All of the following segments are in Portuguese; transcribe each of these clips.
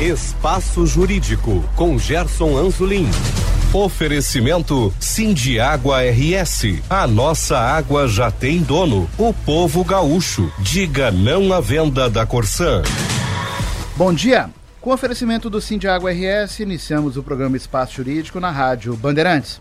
Espaço Jurídico com Gerson Anzolin. Oferecimento Água RS. A nossa água já tem dono. O povo gaúcho. Diga não à venda da Corsã. Bom dia. Com oferecimento do Água RS, iniciamos o programa Espaço Jurídico na Rádio Bandeirantes.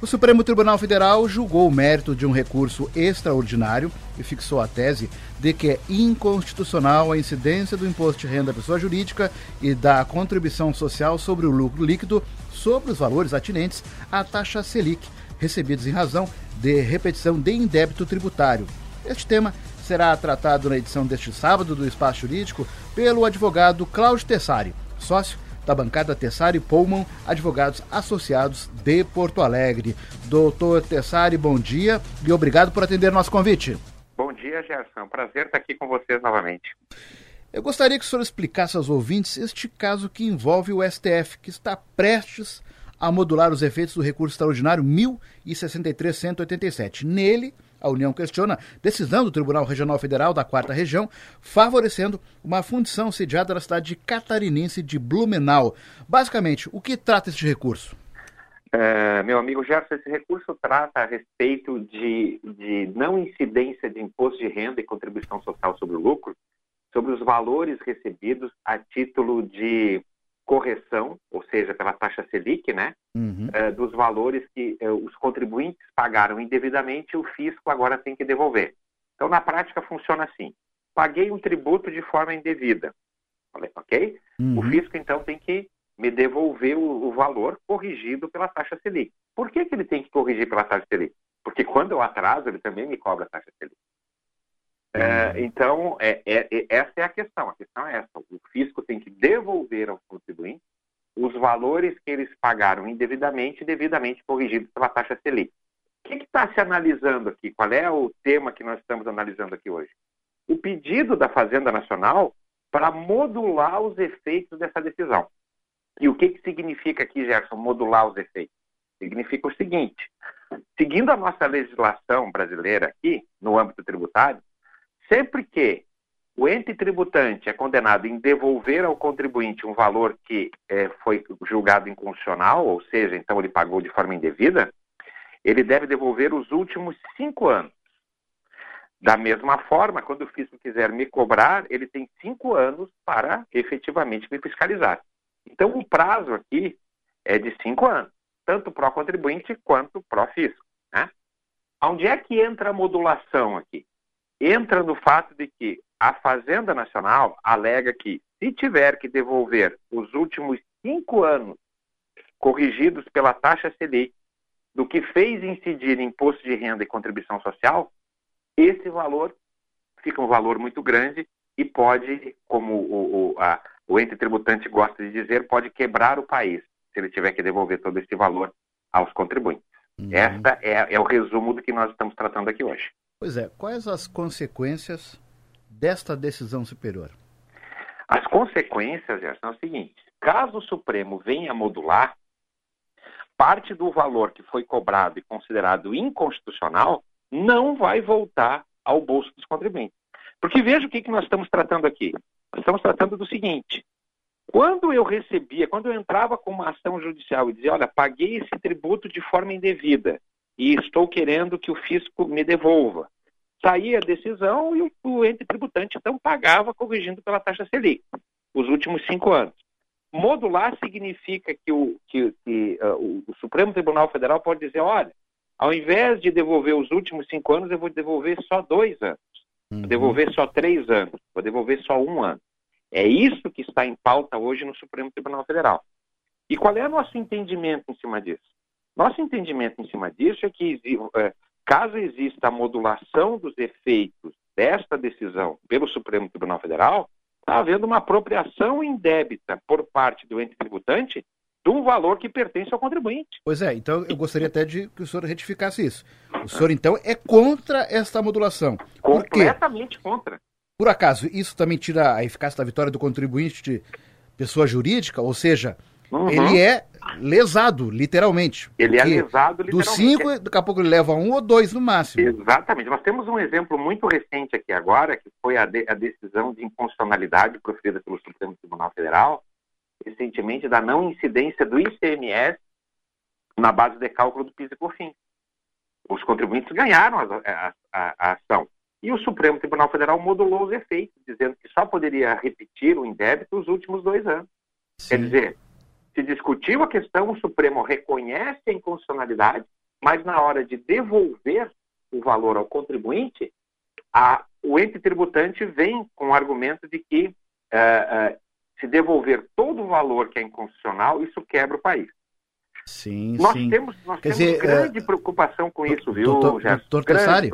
O Supremo Tribunal Federal julgou o mérito de um recurso extraordinário e fixou a tese de que é inconstitucional a incidência do imposto de renda à pessoa jurídica e da contribuição social sobre o lucro líquido sobre os valores atinentes à taxa Selic, recebidos em razão de repetição de indébito tributário. Este tema será tratado na edição deste sábado do Espaço Jurídico pelo advogado Cláudio Tessari, sócio da bancada Tessari Pullman, advogados associados de Porto Alegre. Doutor Tessari, bom dia e obrigado por atender nosso convite. Dia, Gerson. Prazer estar aqui com vocês novamente. Eu gostaria que o senhor explicasse aos ouvintes este caso que envolve o STF, que está prestes a modular os efeitos do recurso extraordinário 1063-187. Nele, a União questiona decisão do Tribunal Regional Federal da Quarta Região, favorecendo uma fundição sediada na cidade de catarinense de Blumenau. Basicamente, o que trata este recurso? É, meu amigo Gerson, esse recurso trata a respeito de, de não incidência de imposto de renda e contribuição social sobre o lucro sobre os valores recebidos a título de correção, ou seja, pela taxa Selic, né, uhum. uh, dos valores que uh, os contribuintes pagaram indevidamente, o fisco agora tem que devolver. Então, na prática, funciona assim: paguei um tributo de forma indevida, ok? Uhum. O fisco então tem que me devolver o, o, valor corrigido pela taxa Selic. Por que, que ele tem que corrigir pela taxa Selic? Porque quando eu atraso, ele também me cobra a taxa Selic. É, então, é, é, é, essa é a questão. A questão é essa. O fisco tem que devolver aos contribuintes os valores que eles pagaram indevidamente, devidamente corrigidos pela taxa Selic. O que está se analisando aqui? Qual é o tema que nós estamos analisando aqui hoje? O pedido da Fazenda Nacional para modular os efeitos dessa decisão. E o que, que significa aqui, Gerson, modular os efeitos? Significa o seguinte: seguindo a nossa legislação brasileira aqui, no âmbito tributário, Sempre que o ente tributante é condenado em devolver ao contribuinte um valor que é, foi julgado inconstitucional, ou seja, então ele pagou de forma indevida, ele deve devolver os últimos cinco anos. Da mesma forma, quando o fisco quiser me cobrar, ele tem cinco anos para efetivamente me fiscalizar. Então, o prazo aqui é de cinco anos, tanto o contribuinte quanto o fisco. Né? Onde é que entra a modulação aqui? entra no fato de que a Fazenda Nacional alega que, se tiver que devolver os últimos cinco anos corrigidos pela taxa Selic, do que fez incidir imposto de renda e contribuição social, esse valor fica um valor muito grande e pode, como o, o, a, o ente tributante gosta de dizer, pode quebrar o país se ele tiver que devolver todo esse valor aos contribuintes. Uhum. Esta é, é o resumo do que nós estamos tratando aqui hoje. Pois é, quais as consequências desta decisão superior? As consequências são as seguintes: caso o Supremo venha modular, parte do valor que foi cobrado e considerado inconstitucional não vai voltar ao bolso dos contribuintes. Porque veja o que, que nós estamos tratando aqui. Estamos tratando do seguinte: quando eu recebia, quando eu entrava com uma ação judicial e dizia, olha, paguei esse tributo de forma indevida, e estou querendo que o fisco me devolva. Saía a decisão e o, o ente tributante então pagava corrigindo pela taxa Selic, os últimos cinco anos. Modular significa que o, que, que, uh, o Supremo Tribunal Federal pode dizer, olha, ao invés de devolver os últimos cinco anos, eu vou devolver só dois anos, uhum. vou devolver só três anos, vou devolver só um ano. É isso que está em pauta hoje no Supremo Tribunal Federal. E qual é o nosso entendimento em cima disso? Nosso entendimento em cima disso é que, é, caso exista a modulação dos efeitos desta decisão pelo Supremo Tribunal Federal, está havendo uma apropriação indébita por parte do ente tributante de um valor que pertence ao contribuinte. Pois é, então eu gostaria até de que o senhor retificasse isso. O senhor, então, é contra esta modulação. Completamente contra. Por acaso, isso também tira a eficácia da vitória do contribuinte de pessoa jurídica? Ou seja, Uhum. Ele é lesado, literalmente. Ele é lesado, literalmente. Dos cinco, daqui a pouco ele leva um ou dois no máximo. Exatamente. Nós temos um exemplo muito recente aqui agora, que foi a, de, a decisão de inconstitucionalidade proferida pelo Supremo Tribunal Federal, recentemente da não incidência do ICMS na base de cálculo do PIS e COFINS. Os contribuintes ganharam a, a, a, a ação. E o Supremo Tribunal Federal modulou os efeitos, dizendo que só poderia repetir o indébito os últimos dois anos. Sim. Quer dizer, se discutiu a questão, o Supremo reconhece a inconstitucionalidade, mas na hora de devolver o valor ao contribuinte, a, o ente tributante vem com o argumento de que uh, uh, se devolver todo o valor que é inconstitucional, isso quebra o país. Sim, nós sim. Temos, nós Quer temos dizer, grande uh, preocupação com isso, viu, doutor, Gerson? Doutor Tessari,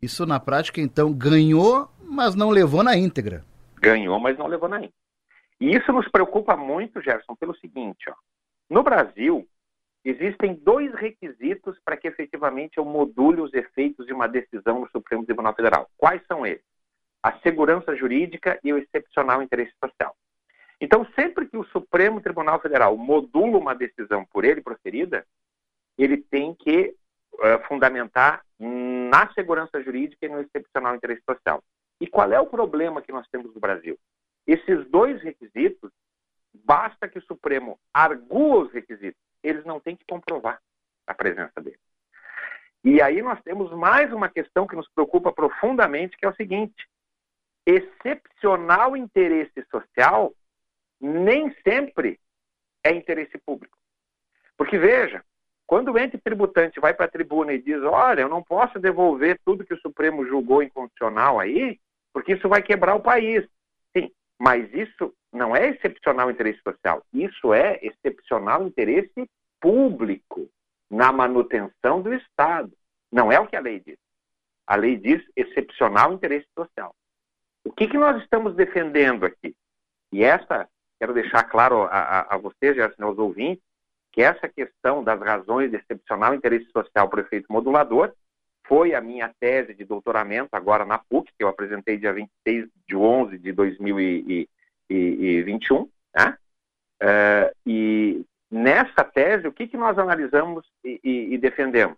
isso na prática, então, ganhou, mas não levou na íntegra. Ganhou, mas não levou na íntegra. E isso nos preocupa muito, Gerson, pelo seguinte, ó. no Brasil, existem dois requisitos para que efetivamente eu module os efeitos de uma decisão do Supremo Tribunal Federal. Quais são eles? A segurança jurídica e o excepcional interesse social. Então, sempre que o Supremo Tribunal Federal modula uma decisão por ele proferida, ele tem que uh, fundamentar na segurança jurídica e no excepcional interesse social. E qual é o problema que nós temos no Brasil? Esses dois requisitos, basta que o Supremo argue os requisitos, eles não têm que comprovar a presença deles. E aí nós temos mais uma questão que nos preocupa profundamente, que é o seguinte: excepcional interesse social nem sempre é interesse público. Porque veja, quando o ente tributante vai para a tribuna e diz, olha, eu não posso devolver tudo que o Supremo julgou inconstitucional aí, porque isso vai quebrar o país. Sim, mas isso não é excepcional interesse social, isso é excepcional interesse público na manutenção do Estado. Não é o que a lei diz. A lei diz excepcional interesse social. O que, que nós estamos defendendo aqui? E essa quero deixar claro a, a, a vocês e aos ouvintes que essa questão das razões de excepcional interesse social para o efeito modulador foi a minha tese de doutoramento agora na PUC, que eu apresentei dia 26 de 11 de 2021. Né? Uh, e nessa tese, o que, que nós analisamos e, e, e defendemos?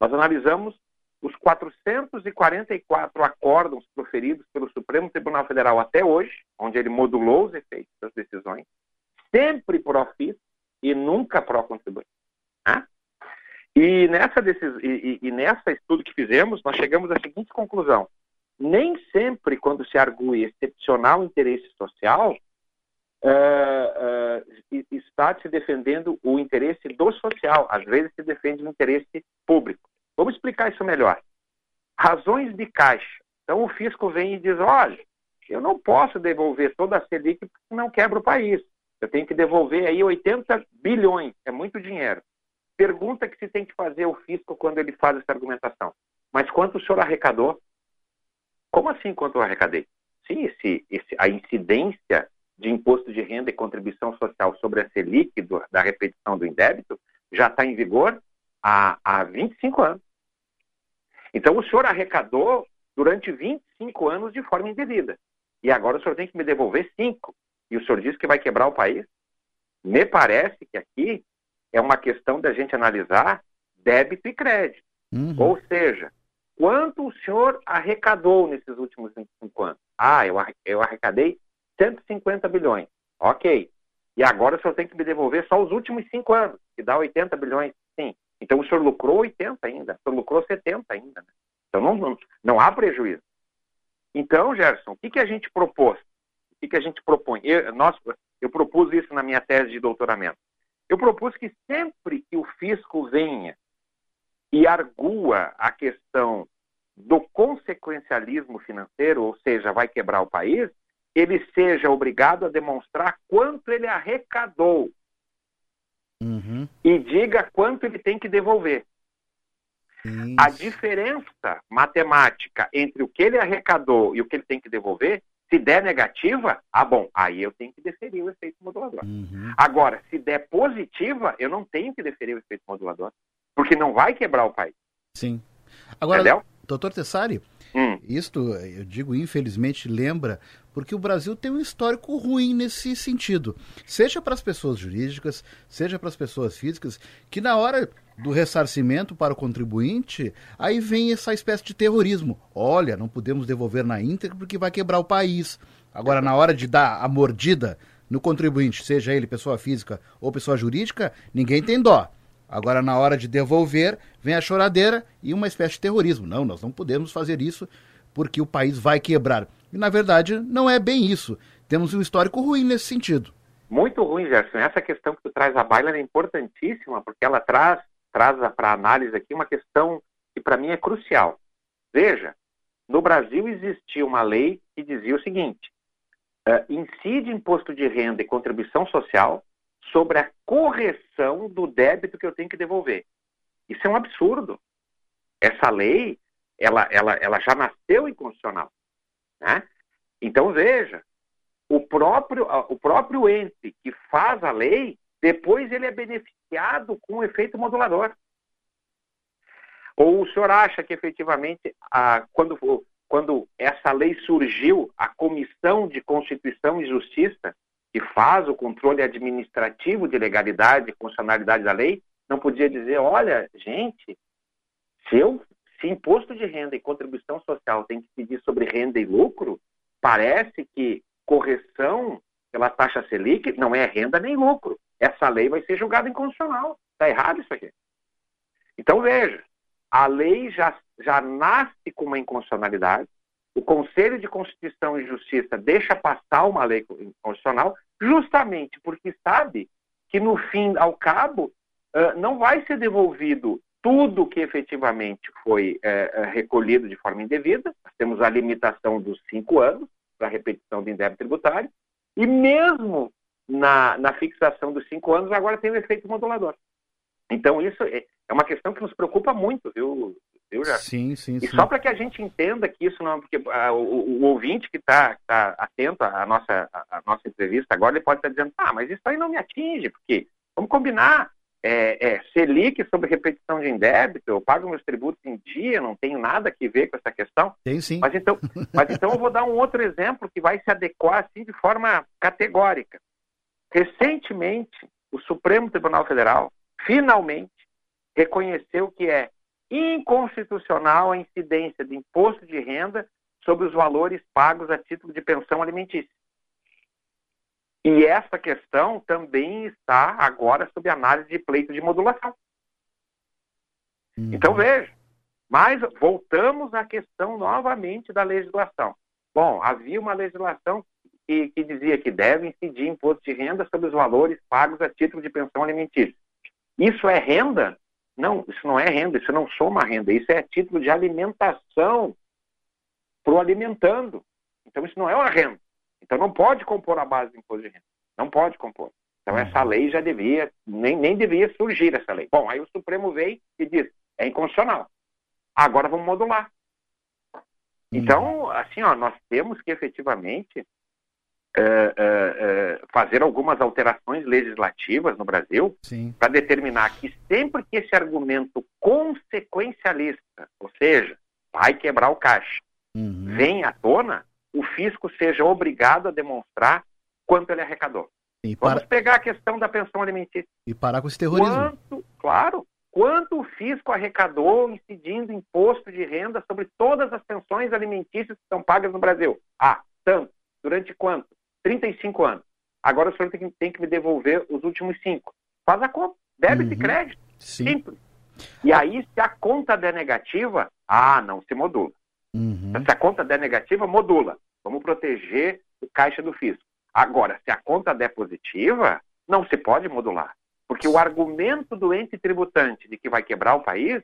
Nós analisamos os 444 acórdãos proferidos pelo Supremo Tribunal Federal até hoje, onde ele modulou os efeitos das decisões, sempre pró-FIS e nunca pró-contribuinte. Né? E, nessa decis... e, e, e nessa estudo que fizemos, nós chegamos à seguinte conclusão. Nem sempre, quando se argue excepcional interesse social, uh, uh, está se defendendo o interesse do social. Às vezes se defende o interesse público. Vamos explicar isso melhor. Razões de caixa. Então o fisco vem e diz: olha, eu não posso devolver toda a Selic porque não quebra o país. Eu tenho que devolver aí 80 bilhões, é muito dinheiro. Pergunta que se tem que fazer o fisco quando ele faz essa argumentação. Mas quanto o senhor arrecadou? Como assim quanto eu arrecadei? Sim, esse, esse, a incidência de imposto de renda e contribuição social sobre a Selic do, da repetição do indébito já está em vigor há, há 25 anos. Então, o senhor arrecadou durante 25 anos de forma indevida. E agora o senhor tem que me devolver 5. E o senhor diz que vai quebrar o país? Me parece que aqui é uma questão da gente analisar débito e crédito. Uhum. Ou seja, quanto o senhor arrecadou nesses últimos 25 anos? Ah, eu arrecadei 150 bilhões. Ok. E agora o senhor tem que me devolver só os últimos cinco anos, que dá 80 bilhões. Sim. Então o senhor lucrou 80 ainda, o senhor lucrou 70 ainda. Né? Então não, não, não, há prejuízo. Então, Gerson, o que, que a gente propôs? O que, que a gente propõe? Eu, nós, eu propus isso na minha tese de doutoramento. Eu propus que sempre que o fisco venha e argua a questão do consequencialismo financeiro, ou seja, vai quebrar o país, ele seja obrigado a demonstrar quanto ele arrecadou. E diga quanto ele tem que devolver. Isso. A diferença matemática entre o que ele arrecadou e o que ele tem que devolver, se der negativa, ah, bom, aí eu tenho que deferir o efeito modulador. Uhum. Agora, se der positiva, eu não tenho que deferir o efeito modulador, porque não vai quebrar o país. Sim. Agora, Entendeu? doutor Tessari, hum. isto, eu digo infelizmente, lembra porque o Brasil tem um histórico ruim nesse sentido. Seja para as pessoas jurídicas, seja para as pessoas físicas, que na hora do ressarcimento para o contribuinte, aí vem essa espécie de terrorismo. Olha, não podemos devolver na íntegra porque vai quebrar o país. Agora, na hora de dar a mordida no contribuinte, seja ele pessoa física ou pessoa jurídica, ninguém tem dó. Agora, na hora de devolver, vem a choradeira e uma espécie de terrorismo. Não, nós não podemos fazer isso porque o país vai quebrar. E, na verdade, não é bem isso. Temos um histórico ruim nesse sentido. Muito ruim, Gerson. Essa questão que tu traz à baila é importantíssima, porque ela traz, traz para análise aqui uma questão que, para mim, é crucial. Veja, no Brasil existia uma lei que dizia o seguinte: uh, incide imposto de renda e contribuição social sobre a correção do débito que eu tenho que devolver. Isso é um absurdo. Essa lei, ela, ela, ela já nasceu inconstitucional. Né? Então, veja, o próprio, o próprio ente que faz a lei, depois ele é beneficiado com o efeito modulador. Ou o senhor acha que efetivamente, a, quando, quando essa lei surgiu, a Comissão de Constituição e Justiça que faz o controle administrativo de legalidade e funcionalidade da lei, não podia dizer, olha, gente, se, eu, se imposto de renda e contribuição social tem que pedir sobre renda e lucro, parece que correção pela taxa Selic não é renda nem lucro. Essa lei vai ser julgada inconstitucional. Está errado isso aqui. Então, veja, a lei já, já nasce com uma inconstitucionalidade, o Conselho de Constituição e Justiça deixa passar uma lei constitucional justamente porque sabe que, no fim ao cabo, não vai ser devolvido tudo que efetivamente foi recolhido de forma indevida. Nós temos a limitação dos cinco anos para repetição de débito tributário, e mesmo na, na fixação dos cinco anos, agora tem o efeito modulador. Então, isso é, é uma questão que nos preocupa muito, viu, viu? Sim, sim, E sim. só para que a gente entenda que isso não. Porque ah, o, o, ouvinte que está tá atento à nossa, à nossa entrevista agora, ele pode estar dizendo, ah, mas isso aí não me atinge, porque vamos combinar. É, é, Selic sobre repetição de indébito, eu pago meus tributos em dia, não tenho nada que ver com essa questão. Tem sim. Mas então, mas então eu vou dar um outro exemplo que vai se adequar assim de forma categórica. Recentemente, o Supremo Tribunal Federal finalmente reconheceu que é inconstitucional a incidência de imposto de renda sobre os valores pagos a título de pensão alimentícia. E essa questão também está agora sob análise de pleito de modulação. Uhum. Então veja, mas voltamos à questão novamente da legislação. Bom, havia uma legislação que, que dizia que deve incidir imposto de renda sobre os valores pagos a título de pensão alimentícia. Isso é renda? Não, isso não é renda, isso não soma renda, isso é título de alimentação para o alimentando. Então isso não é uma renda. Então não pode compor a base do imposto de renda. Não pode compor. Então essa lei já devia, nem, nem devia surgir essa lei. Bom, aí o Supremo veio e diz, é inconstitucional. Agora vamos modular. Então, assim, ó, nós temos que efetivamente é, é, é, fazer algumas alterações legislativas no Brasil para determinar que sempre que esse argumento consequencialista, ou seja, vai quebrar o caixa, uhum. vem à tona, o fisco seja obrigado a demonstrar quanto ele arrecadou. E Vamos para... pegar a questão da pensão alimentícia. E parar com esse terrorismo. Quanto, claro, quanto o fisco arrecadou incidindo imposto de renda sobre todas as pensões alimentícias que são pagas no Brasil? Ah, tanto. Durante quanto? 35 anos. Agora o senhor tem que, tem que me devolver os últimos cinco. Faz a conta. Débito Uhum. e crédito. Sim. Simples. E aí, se a conta der negativa, ah, não se modula. Uhum. Se a conta der negativa, modula. Vamos proteger o caixa do fisco. Agora, se a conta der positiva, não se pode modular. Porque o argumento do ente tributante de que vai quebrar o país,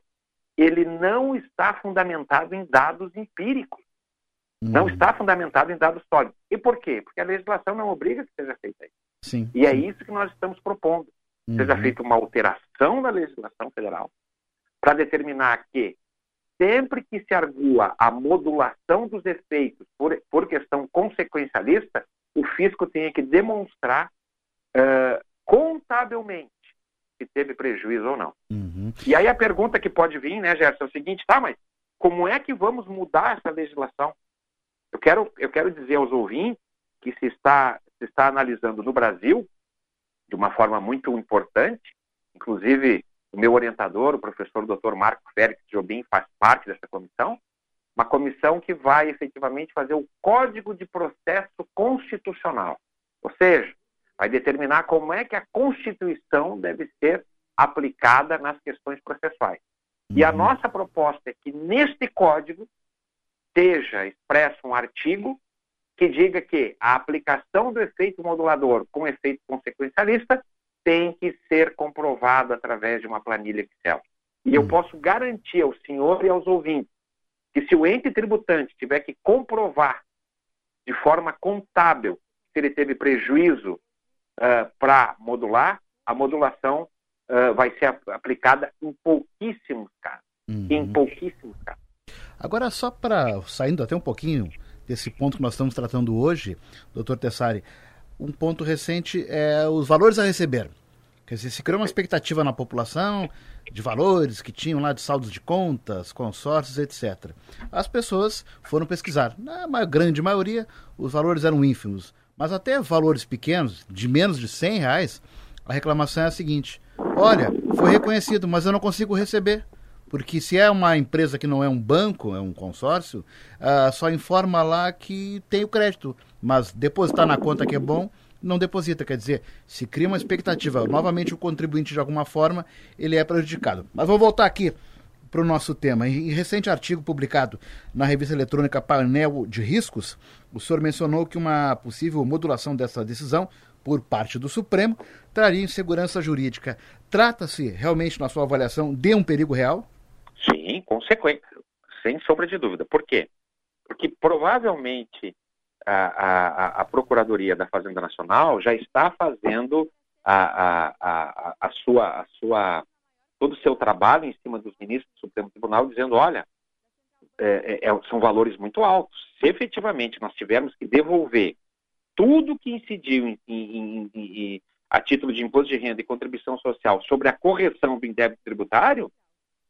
ele não está fundamentado em dados empíricos. Não Uhum. está fundamentado em dados sólidos. E por quê? Porque a legislação não obriga que seja feita isso. Sim. E é isso que nós estamos propondo. Seja Uhum. feita uma alteração na legislação federal para determinar que sempre que se argua a modulação dos efeitos por, por questão consequencialista, o fisco tenha que demonstrar eh, contabilmente se teve prejuízo ou não. Uhum. E aí a pergunta que pode vir, né, Gerson, é o seguinte, tá, mas como é que vamos mudar essa legislação? Eu quero, eu quero dizer aos ouvintes que se está, se está analisando no Brasil, de uma forma muito importante, inclusive o meu orientador, o professor Dr. Marco Félix Jobim, faz parte dessa comissão, uma comissão que vai efetivamente fazer o Código de Processo Constitucional. Ou seja, vai determinar como é que a Constituição deve ser aplicada nas questões processuais. E a uhum. nossa proposta é que neste código seja expresso um artigo que diga que a aplicação do efeito modulador com efeito consequencialista tem que ser comprovado através de uma planilha Excel. E eu uhum. posso garantir ao senhor e aos ouvintes que se o ente tributante tiver que comprovar de forma contábil se ele teve prejuízo uh, para modular, a modulação uh, vai ser aplicada em pouquíssimos casos. Uhum. Em pouquíssimos casos. Agora, só para, saindo até um pouquinho desse ponto que nós estamos tratando hoje, doutor Tessari, um ponto recente é os valores a receber. Quer dizer, se criou uma expectativa na população de valores que tinham lá de saldos de contas, consórcios, etc. As pessoas foram pesquisar. Na grande maioria, os valores eram ínfimos. Mas até valores pequenos, de menos de 100 reais, a reclamação é a seguinte: olha, foi reconhecido, mas eu não consigo receber. Porque se é uma empresa que não é um banco, é um consórcio, uh, só informa lá que tem o crédito. Mas depositar na conta que é bom, não deposita. Quer dizer, se cria uma expectativa, novamente o contribuinte de alguma forma, ele é prejudicado. Mas vou voltar aqui para o nosso tema. Em recente artigo publicado na revista eletrônica Painel de Riscos, o senhor mencionou que uma possível modulação dessa decisão por parte do Supremo traria insegurança jurídica. Trata-se realmente, na sua avaliação, de um perigo real? Sim, consequência, sem sombra de dúvida. Por quê? Porque provavelmente a, a, a Procuradoria da Fazenda Nacional já está fazendo a, a, a, sua, a sua, todo o seu trabalho em cima dos ministros do Supremo Tribunal, dizendo, olha, é, é, é, são valores muito altos. Se efetivamente nós tivermos que devolver tudo que incidiu em, em, em, a título de imposto de renda e contribuição social sobre a correção do indébito tributário,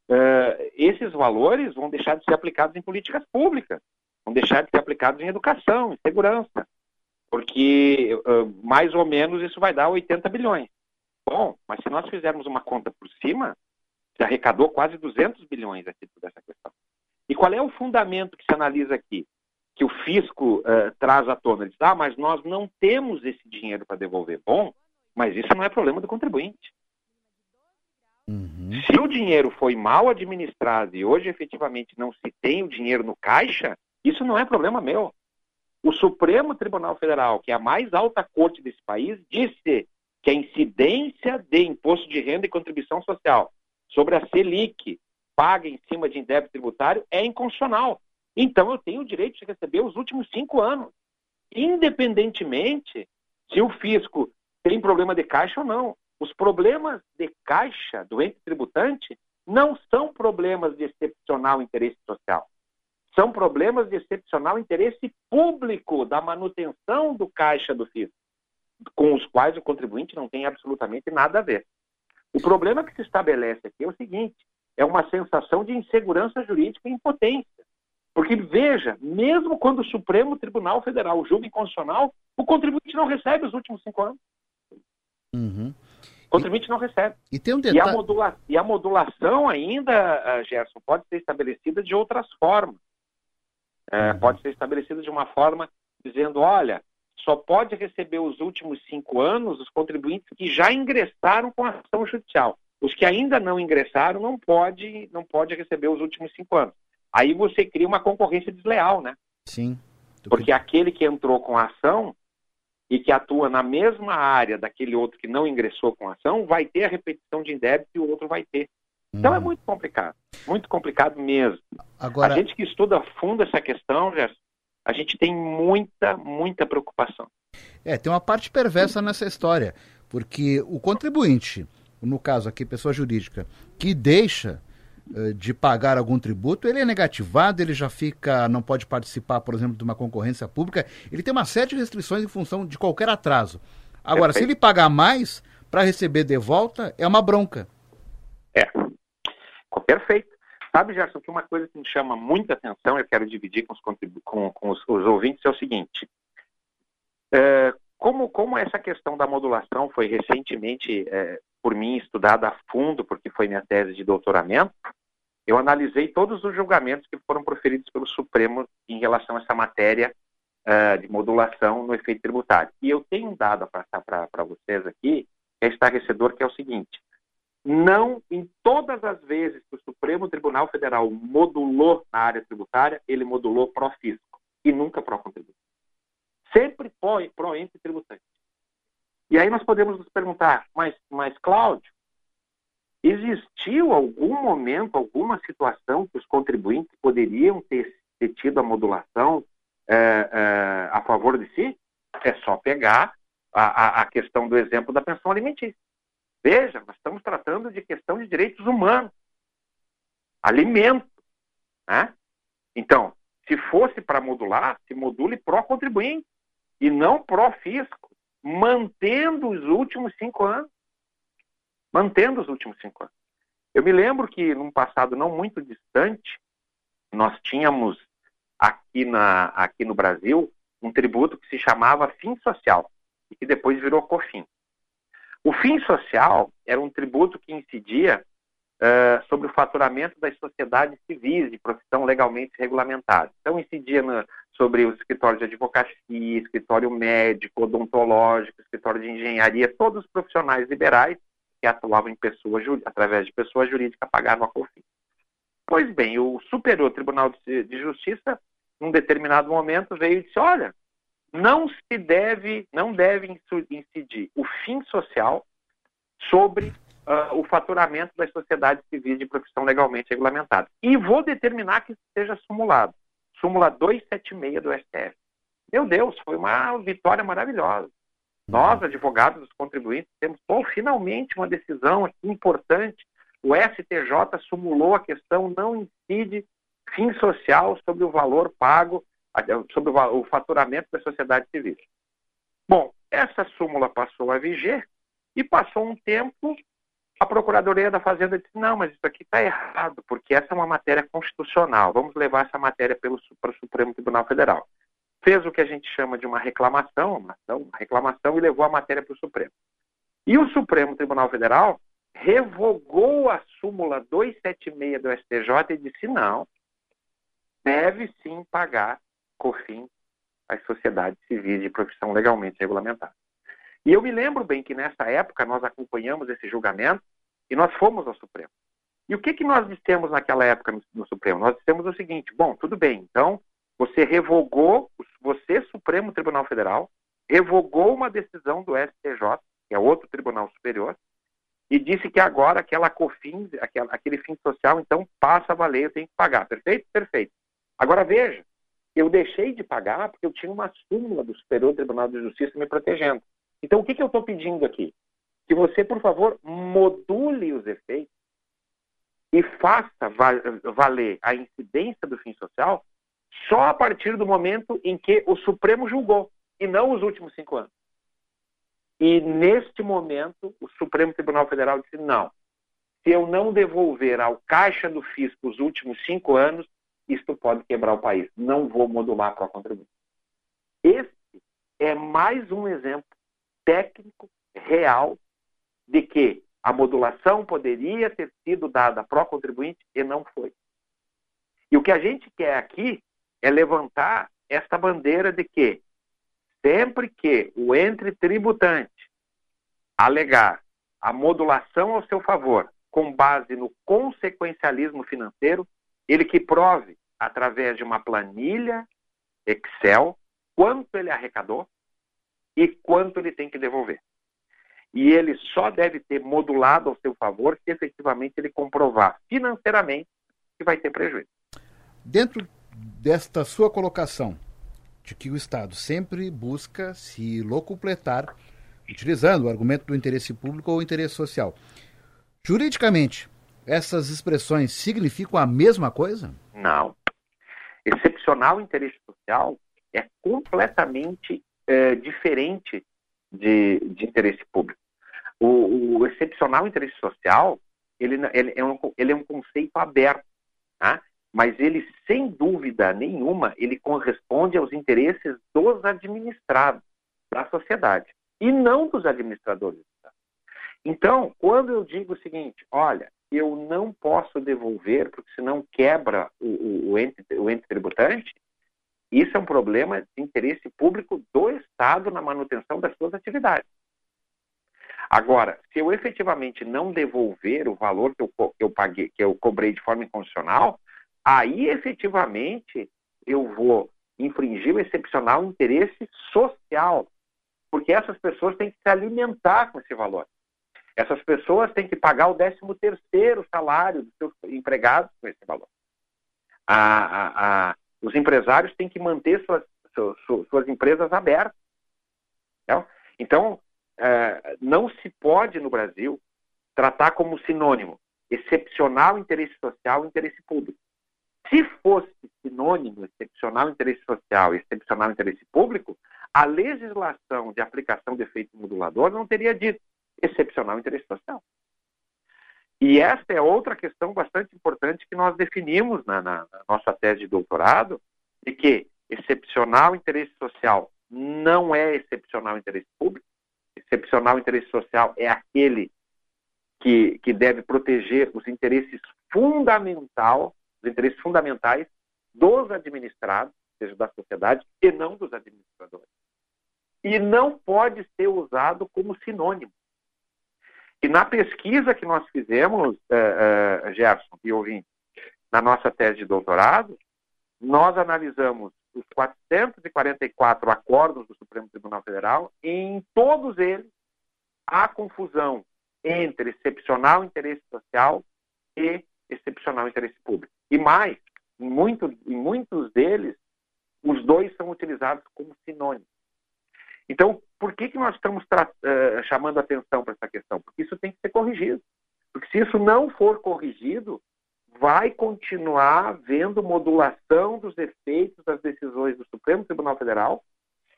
uh, esses valores vão deixar de ser aplicados em políticas públicas, vão deixar de ser aplicados em educação, em segurança, porque uh, mais ou menos isso vai dar 80 bilhões. Bom, mas se nós fizermos uma conta por cima, se arrecadou quase 200 bilhões a título dessa questão. E qual é o fundamento que se analisa aqui? Que o fisco uh, traz à tona. Ele diz, ah, mas nós não temos esse dinheiro para devolver. Bom, mas isso não é problema do contribuinte. Uhum. Se o dinheiro foi mal administrado e hoje efetivamente não se tem o dinheiro no caixa, isso não é problema meu. O Supremo Tribunal Federal, que é a mais alta corte desse país, disse que a incidência de imposto de renda e contribuição social sobre a Selic paga em cima de indébito tributário é inconstitucional. Então eu tenho o direito de receber os últimos cinco anos, independentemente se o fisco tem problema de caixa ou não. Os problemas de caixa do ente tributante não são problemas de excepcional interesse social. São problemas de excepcional interesse público da manutenção do caixa do fisco, com os quais o contribuinte não tem absolutamente nada a ver. O problema que se estabelece aqui é o seguinte: é uma sensação de insegurança jurídica e impotência. Porque, veja, mesmo quando o Supremo Tribunal Federal julga inconstitucional, o contribuinte não recebe os últimos cinco anos. Uhum. O contribuinte não recebe. E, tem um detalhe... e, a modula... e a modulação ainda, uh, Gerson, pode ser estabelecida de outras formas. Uh, uhum. Pode ser estabelecida de uma forma dizendo, olha, só pode receber os últimos cinco anos os contribuintes que já ingressaram com a ação judicial. Os que ainda não ingressaram não pode, não pode receber os últimos cinco anos. Aí você cria uma concorrência desleal, né? Sim. Porque aquele que entrou com a ação e que atua na mesma área daquele outro que não ingressou com a ação, vai ter a repetição de indébito e o outro vai ter. Então é hum. muito complicado, muito complicado mesmo. Agora... A gente que estuda a fundo essa questão, a gente tem muita, muita preocupação. É, tem uma parte perversa nessa história, porque o contribuinte, no caso aqui, pessoa jurídica, que deixa de pagar algum tributo, ele é negativado, ele já fica, não pode participar, por exemplo, de uma concorrência pública, ele tem uma série de restrições em função de qualquer atraso. Agora, Perfeito. se ele pagar mais para receber de volta, é uma bronca. É. Perfeito. Sabe, Gerson, que uma coisa que me chama muita atenção, eu quero dividir com os, com, com os, os ouvintes, é o seguinte. É, como, como essa questão da modulação foi recentemente, é, por mim, estudada a fundo, porque foi minha tese de doutoramento, eu analisei todos os julgamentos que foram proferidos pelo Supremo em relação a essa matéria uh, de modulação no efeito tributário. E eu tenho um dado a passar para vocês aqui, que é estarrecedor, que é o seguinte, não, em todas as vezes que o Supremo Tribunal Federal modulou na área tributária, ele modulou pró-fisco e nunca pró-contribuinte. Sempre pró-ente tributante. E aí nós podemos nos perguntar, mas, mas Cláudio, existiu algum momento, alguma situação que os contribuintes poderiam ter, tido a modulação é, é, a favor de si? É só pegar a, a, a questão do exemplo da pensão alimentícia. Veja, nós estamos tratando de questão de direitos humanos, alimento. Né? Então, se fosse para modular, se module pró-contribuinte e não pró-fisco, mantendo os últimos cinco anos. Mantendo os últimos cinco anos. Eu me lembro que, num passado não muito distante, nós tínhamos aqui, na, aqui no Brasil um tributo que se chamava FIM Social e que depois virou COFIN. O fim social era um tributo que incidia uh, sobre o faturamento das sociedades civis de profissão legalmente regulamentada. Então, incidia na, sobre o escritório de advocacia, escritório médico, odontológico, escritório de engenharia, todos os profissionais liberais que atuavam em pessoa, através de pessoa jurídica pagavam a COFINS. Pois bem, o Superior Tribunal de Justiça, num determinado momento, veio e disse: olha, não se deve, não deve incidir o fim social sobre uh, o faturamento das sociedades civis de profissão legalmente regulamentada. E vou determinar que seja simulado. Súmula 276 do STF. Meu Deus, foi uma vitória maravilhosa. Nós, advogados dos contribuintes, temos finalmente uma decisão importante. O STJ sumulou a questão, não incide fim social sobre o valor pago sobre o faturamento da sociedade civil. Bom, essa súmula passou a viger e passou um tempo, a Procuradoria da Fazenda disse, não, mas isso aqui está errado, porque essa é uma matéria constitucional, vamos levar essa matéria pelo, para o Supremo Tribunal Federal. Fez o que a gente chama de uma reclamação, uma, ação, uma reclamação e levou a matéria para o Supremo. E o Supremo Tribunal Federal revogou a súmula 276 do STJ e disse, não, deve sim pagar COFIN às sociedades civis de profissão legalmente regulamentada. E eu me lembro bem que nessa época nós acompanhamos esse julgamento e nós fomos ao Supremo. E o que, que nós dissemos naquela época no, no Supremo? Nós dissemos o seguinte: bom, tudo bem, então você revogou, você, Supremo Tribunal Federal, revogou uma decisão do STJ, que é outro tribunal superior, e disse que agora aquela COFINS, aquela, aquele fim social, então passa a valer, eu tenho que pagar. Perfeito? Perfeito. Agora veja, eu deixei de pagar porque eu tinha uma súmula do Superior Tribunal de Justiça me protegendo. Então, o que, que eu estou pedindo aqui? Que você, por favor, module os efeitos e faça valer a incidência do fim social só a partir do momento em que o Supremo julgou, e não os últimos cinco anos. E neste momento, o Supremo Tribunal Federal disse: não. Se eu não devolver ao Caixa do Fisco os últimos cinco anos, isto pode quebrar o país. Não vou modular para contribuinte. Esse é mais um exemplo técnico, real, de que a modulação poderia ter sido dada o contribuinte e não foi. E o que a gente quer aqui é levantar esta bandeira de que sempre que o entre tributante alegar a modulação ao seu favor com base no consequencialismo financeiro, ele que prove, através de uma planilha Excel, quanto ele arrecadou e quanto ele tem que devolver. E ele só deve ter modulado ao seu favor se efetivamente ele comprovar financeiramente que vai ter prejuízo. Dentro desta sua colocação, de que o Estado sempre busca se locupletar, utilizando o argumento do interesse público ou interesse social. Juridicamente, essas expressões significam a mesma coisa? Não. Excepcional interesse social é completamente é, diferente de, de, interesse público. O, o, excepcional interesse social ele, ele, é um, ele é um conceito aberto, tá? mas ele, sem dúvida nenhuma, ele corresponde aos interesses dos administrados da sociedade e não dos administradores. Então, quando eu digo o seguinte, olha, eu não posso devolver, porque senão quebra o, o, o, ente, o ente tributante, Isso é um problema de interesse público do Estado na manutenção das suas atividades. Agora, se eu efetivamente não devolver o valor que eu, que eu paguei, que eu cobrei de forma incondicional, aí efetivamente eu vou infringir o excepcional interesse social, porque essas pessoas têm que se alimentar com esse valor. Essas pessoas têm que pagar o 13 terceiro salário dos seus empregados com esse valor. A, a, a, os empresários têm que manter suas, suas, suas empresas abertas. Então, então é, não se pode no Brasil tratar como sinônimo excepcional interesse social e interesse público. Se fosse sinônimo excepcional interesse social e excepcional interesse público, a legislação de aplicação de efeito modulador não teria dito excepcional interesse social. E esta é outra questão bastante importante que nós definimos na, na, na nossa tese de doutorado, de que excepcional interesse social não é excepcional interesse público, excepcional interesse social é aquele que, que deve proteger os interesses fundamental, os interesses fundamentais dos administrados, seja da sociedade, e não dos administradores. E não pode ser usado como sinônimo. E na pesquisa que nós fizemos, uh, uh, Gerson e ouvinte, na nossa tese de doutorado, nós analisamos os 444 acordos do Supremo Tribunal Federal e em todos eles há confusão entre excepcional interesse social e excepcional interesse público. E mais, em, muito, em muitos deles, os dois são utilizados como sinônimos. Então, por que, que nós estamos uh, chamando atenção para essa questão? Porque isso tem que ser corrigido. Porque se isso não for corrigido, vai continuar havendo modulação dos efeitos das decisões do Supremo Tribunal Federal,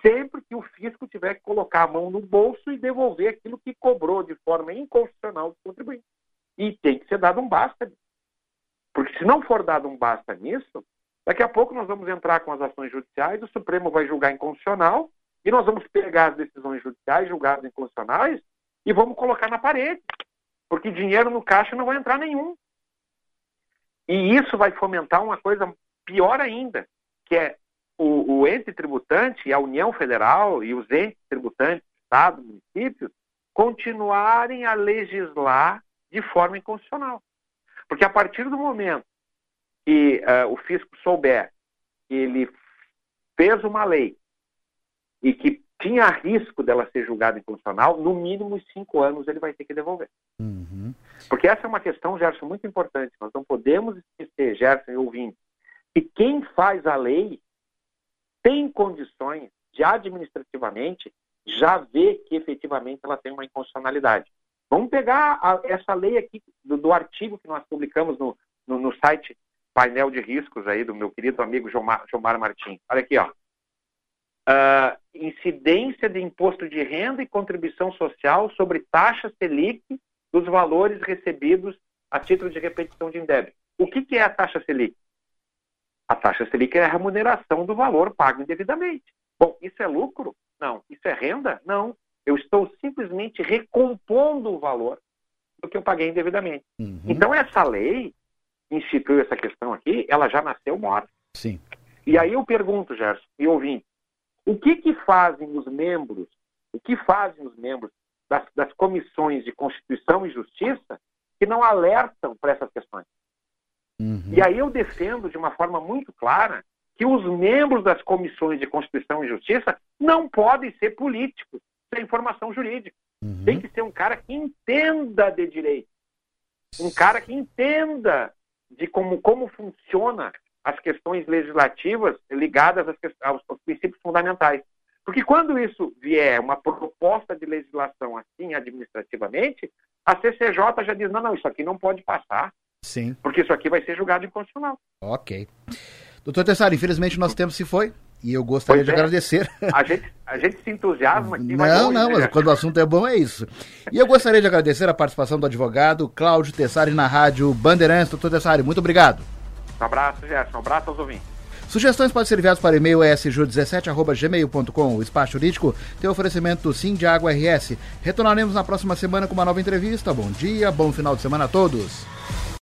sempre que o fisco tiver que colocar a mão no bolso e devolver aquilo que cobrou de forma inconstitucional do contribuinte. E tem que ser dado um basta nisso. Porque se não for dado um basta nisso, daqui a pouco nós vamos entrar com as ações judiciais, o Supremo vai julgar inconstitucional e nós vamos pegar as decisões judiciais julgadas inconstitucionais e vamos colocar na parede. Porque dinheiro no caixa não vai entrar nenhum. E isso vai fomentar uma coisa pior ainda, que é o, o ente tributante, a União Federal e os entes tributantes, Estado, municípios, continuarem a legislar de forma inconstitucional. Porque a partir do momento que uh, o fisco souber que ele fez uma lei e que tinha risco dela ser julgada inconstitucional, no mínimo cinco anos ele vai ter que devolver. Uhum. Porque essa é uma questão, Gerson, muito importante. Nós não podemos esquecer, Gerson e ouvinte, que quem faz a lei tem condições de administrativamente já ver que efetivamente ela tem uma inconstitucionalidade. Vamos pegar a, essa lei aqui do, do, artigo que nós publicamos no, no, no, site painel de riscos aí do meu querido amigo Jomar, Jomar Martins. Olha aqui, ó uh, incidência de imposto de renda e contribuição social sobre taxa Selic dos valores recebidos a título de repetição de indébito. O que, que é a taxa Selic? A taxa Selic é a remuneração do valor pago indevidamente. Bom, isso é lucro? Não. Isso é renda? Não. Eu estou simplesmente recompondo o valor do que eu paguei indevidamente. Uhum. Então, essa lei instituiu essa questão aqui, ela já nasceu morta. Sim. E aí eu pergunto, Gerson, e ouvinte, o que, que fazem os membros, o que fazem os membros das, das comissões de Constituição e Justiça que não alertam para essas questões? Uhum. E aí eu defendo de uma forma muito clara que os membros das comissões de Constituição e Justiça não podem ser políticos sem formação jurídica. Uhum. Tem que ser um cara que entenda de direito, um cara que entenda de como, como funciona as questões legislativas ligadas aos, aos, princípios fundamentais. Porque quando isso vier uma proposta de legislação assim administrativamente, a CCJ já diz, não, não, isso aqui não pode passar. Sim. Porque isso aqui vai ser julgado inconstitucional. Ok. Doutor Tessaro, infelizmente o nosso tempo se foi. E eu gostaria pois de é. agradecer. A gente, a gente se entusiasma aqui. Não, não, mas quando o assunto é bom é isso. E eu gostaria de agradecer a participação do advogado Cláudio Tessari na rádio Bandeirantes. Doutor Tessari, muito obrigado. Um abraço, Gerson. Um abraço aos ouvintes. Sugestões podem ser enviadas para e-mail sju17.gmail.com. O Espaço Jurídico tem oferecimento Sim de Água RS. Retornaremos na próxima semana com uma nova entrevista. Bom dia, bom final de semana a todos.